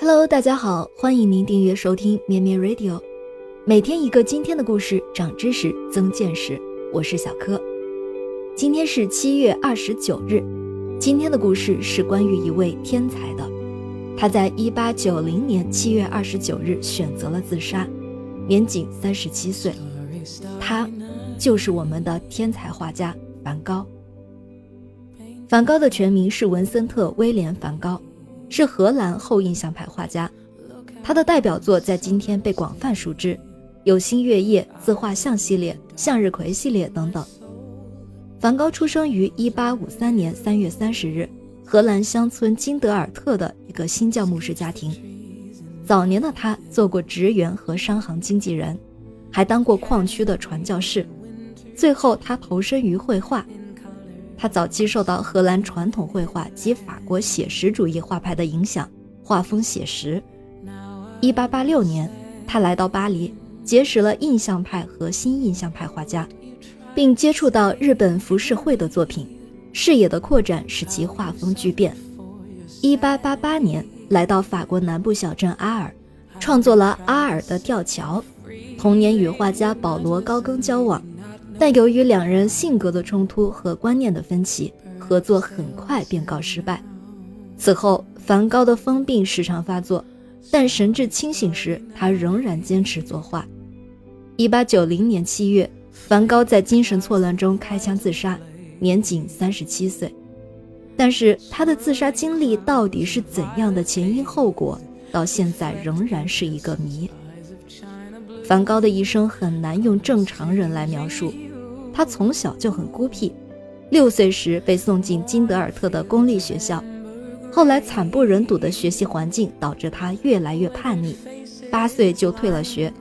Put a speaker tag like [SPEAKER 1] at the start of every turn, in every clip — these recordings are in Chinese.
[SPEAKER 1] Hello，大家好，欢迎您订阅收听咩咩 Radio，每天一个今天的故事，长知识，增见识。我是小柯，今天是七月二十九日，今天的故事是关于一位天才的，他在一八九零年七月二十九日选择了自杀，年仅三十七岁，他就是我们的天才画家梵高。梵高的全名是文森特·威廉·梵高。是荷兰后印象派画家，他的代表作在今天被广泛熟知，有《星月夜》自画像系列、向日葵系列等等。梵高出生于1853年3月30日，荷兰乡村金德尔特的一个新教牧师家庭。早年的他做过职员和商行经纪人，还当过矿区的传教士。最后，他投身于绘画。他早期受到荷兰传统绘画及法国写实主义画派的影响，画风写实。1886年，他来到巴黎，结识了印象派和新印象派画家，并接触到日本浮世绘的作品，视野的扩展使其画风巨变。1888年，来到法国南部小镇阿尔，创作了《阿尔的吊桥》，同年与画家保罗·高更交往。但由于两人性格的冲突和观念的分歧，合作很快便告失败。此后，梵高的疯病时常发作，但神志清醒时，他仍然坚持作画。1890年7月，梵高在精神错乱中开枪自杀，年仅37岁。但是，他的自杀经历到底是怎样的前因后果，到现在仍然是一个谜。梵高的一生很难用正常人来描述。他从小就很孤僻，六岁时被送进金德尔特的公立学校，后来惨不忍睹的学习环境导致他越来越叛逆，八岁就退了学。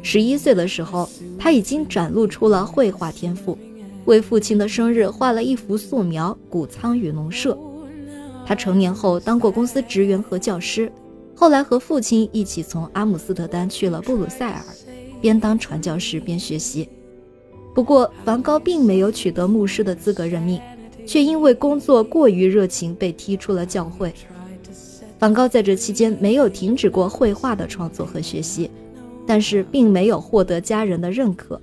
[SPEAKER 1] 十一岁的时候，他已经展露出了绘画天赋，为父亲的生日画了一幅素描《谷仓与农舍》。他成年后当过公司职员和教师，后来和父亲一起从阿姆斯特丹去了布鲁塞尔，边当传教士边学习。不过，梵高并没有取得牧师的资格任命，却因为工作过于热情被踢出了教会。梵高在这期间没有停止过绘画的创作和学习，但是并没有获得家人的认可。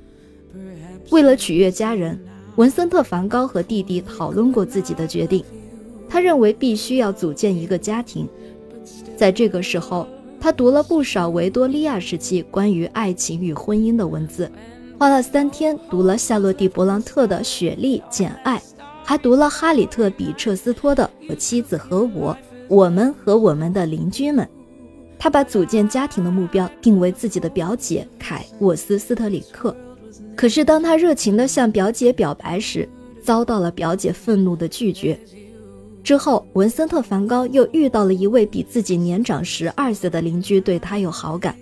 [SPEAKER 1] 为了取悦家人，文森特·梵高和弟弟讨论过自己的决定。他认为必须要组建一个家庭。在这个时候，他读了不少维多利亚时期关于爱情与婚姻的文字。花了三天读了夏洛蒂·勃朗特的《雪莉·简爱》，还读了哈里特·比彻斯托的《我妻子和我》，我们和我们的邻居们。他把组建家庭的目标定为自己的表姐凯沃斯·斯特里克。可是当他热情地向表姐表白时，遭到了表姐愤怒的拒绝。之后，文森特·梵高又遇到了一位比自己年长十二岁的邻居，对他有好感，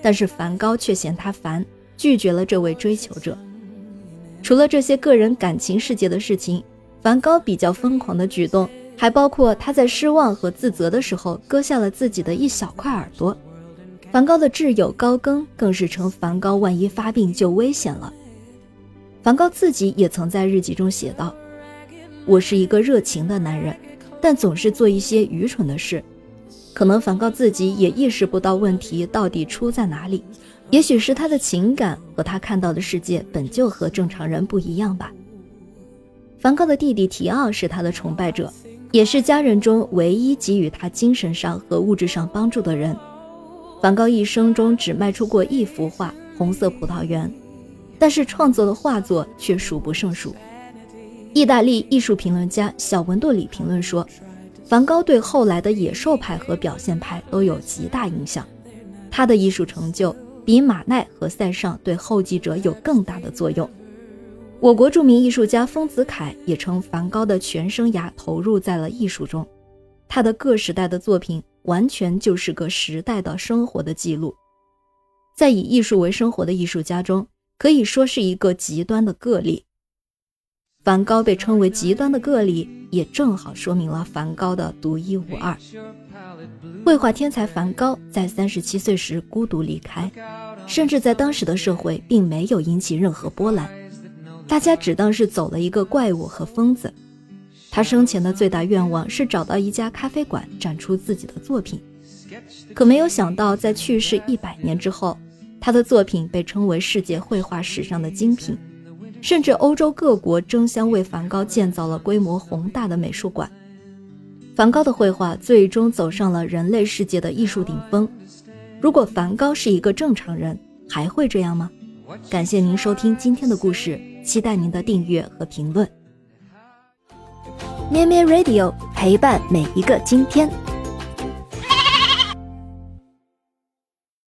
[SPEAKER 1] 但是梵高却嫌他烦。拒绝了这位追求者。除了这些个人感情世界的事情，梵高比较疯狂的举动还包括他在失望和自责的时候割下了自己的一小块耳朵。梵高的挚友高更更是称梵高万一发病就危险了。梵高自己也曾在日记中写道：“我是一个热情的男人，但总是做一些愚蠢的事。可能梵高自己也意识不到问题到底出在哪里。”也许是他的情感和他看到的世界本就和正常人不一样吧。梵高的弟弟提奥是他的崇拜者，也是家人中唯一给予他精神上和物质上帮助的人。梵高一生中只卖出过一幅画《红色葡萄园》，但是创作的画作却数不胜数。意大利艺术评论家小文杜里评论说：“梵高对后来的野兽派和表现派都有极大影响，他的艺术成就。”比马奈和塞尚对后继者有更大的作用。我国著名艺术家丰子恺也称梵高的全生涯投入在了艺术中，他的各时代的作品完全就是个时代的生活的记录。在以艺术为生活的艺术家中，可以说是一个极端的个例。梵高被称为极端的个例，也正好说明了梵高的独一无二。绘画天才梵高在三十七岁时孤独离开，甚至在当时的社会并没有引起任何波澜，大家只当是走了一个怪物和疯子。他生前的最大愿望是找到一家咖啡馆展出自己的作品，可没有想到，在去世一百年之后，他的作品被称为世界绘画史上的精品，甚至欧洲各国争相为梵高建造了规模宏大的美术馆。梵高的绘画最终走上了人类世界的艺术顶峰。如果梵高是一个正常人，还会这样吗？感谢您收听今天的故事，期待您的订阅和评论。咩咩 Radio 陪伴每一个今天。